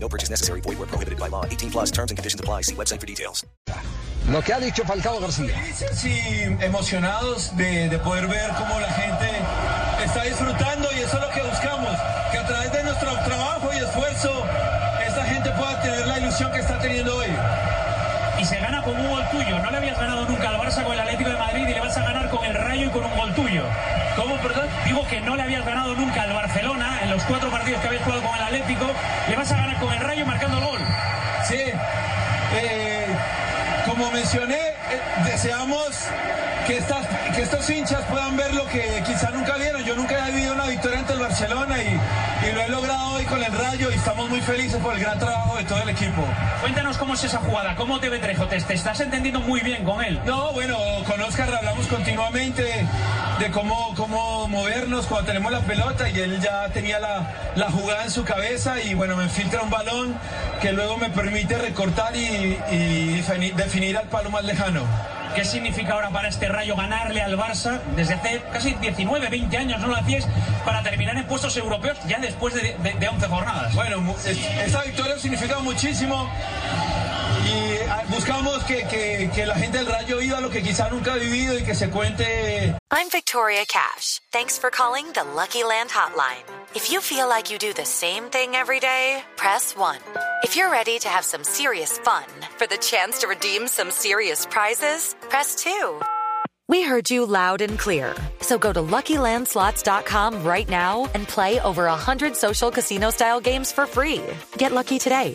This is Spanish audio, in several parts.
No purchase necessary. Void where prohibited by law. 18 plus terms and conditions apply. See website for details. Lo que ha dicho Falcao García. Felices y emocionados de, de poder ver cómo la gente está disfrutando y eso es lo que buscamos, que a través de nuestro trabajo y esfuerzo esta gente pueda tener la ilusión que está teniendo hoy. y se gana con un gol tuyo. No le habías ganado nunca al Barça con el Atlético de Madrid y le vas a ganar con el Rayo y con un gol tuyo. ¿Cómo, perdón? Digo que no le habías ganado nunca al los cuatro partidos que habías jugado con el Atlético. Le vas a ganar con el Rayo marcando gol. Sí, eh, como mencioné, eh, deseamos que, estas, que estos hinchas puedan ver lo que quizá nunca vieron. Yo nunca he vivido una victoria ante el Barcelona y, y lo he logrado hoy con el Rayo y estamos muy felices por el gran trabajo de todo el equipo. Cuéntanos cómo es esa jugada, cómo te ve Trejo, te, te estás entendiendo muy bien con él. No, bueno, con Oscar hablamos continuamente de cómo, cómo movernos cuando tenemos la pelota y él ya tenía la, la jugada en su cabeza y bueno, me filtra un balón que luego me permite recortar y, y defini- definir al palo más lejano. ¿Qué significa ahora para este Rayo ganarle al Barça desde hace casi 19, 20 años? No lo hacíais para terminar en puestos europeos ya después de, de, de 11 jornadas. Bueno, esta victoria significa muchísimo y buscamos que, que- que la gente del Rayo viva lo que quizá nunca ha vivido y que se cuente I'm Victoria Cash. Thanks for calling the Lucky Land Hotline. If you feel like you do the same thing every day, press 1. If you're ready to have some serious fun for the chance to redeem some serious prizes, press 2. We heard you loud and clear. So go to LuckyLandSlots.com right now and play over 100 social casino style games for free. Get lucky today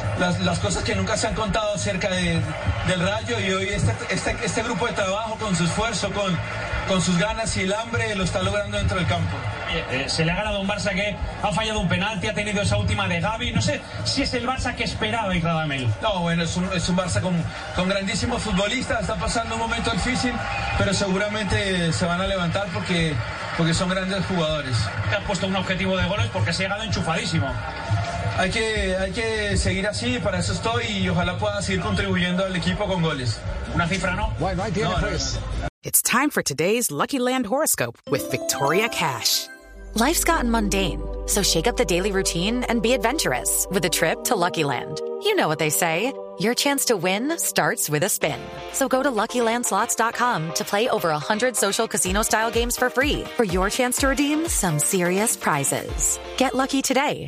Las, las cosas que nunca se han contado acerca de- del Rayo y hoy este, este, este grupo de trabajo con su esfuerzo, con, con sus ganas y el hambre lo está logrando dentro del campo. Eh, eh, se le ha ganado un Barça que ha fallado un penalti, ha tenido esa última de Gaby. No sé si es el Barça que esperaba Radamel. No, bueno, es un, es un Barça con, con grandísimos futbolistas, está pasando un momento difícil, pero seguramente se van a levantar porque, porque son grandes jugadores. Te has puesto un objetivo de goles porque se ha llegado enchufadísimo. Hay que, hay que seguir así, para eso estoy y ojalá pueda seguir contribuyendo al equipo con goles. Una cifra no. Bueno, ahí tiene No, no, pues. It's time for today's Lucky Land horoscope with Victoria Cash. Life's gotten mundane, so shake up the daily routine and be adventurous with a trip to Lucky Land. You know what they say. Your chance to win starts with a spin. So go to LuckyLandSlots.com to play over 100 social casino-style games for free for your chance to redeem some serious prizes. Get lucky today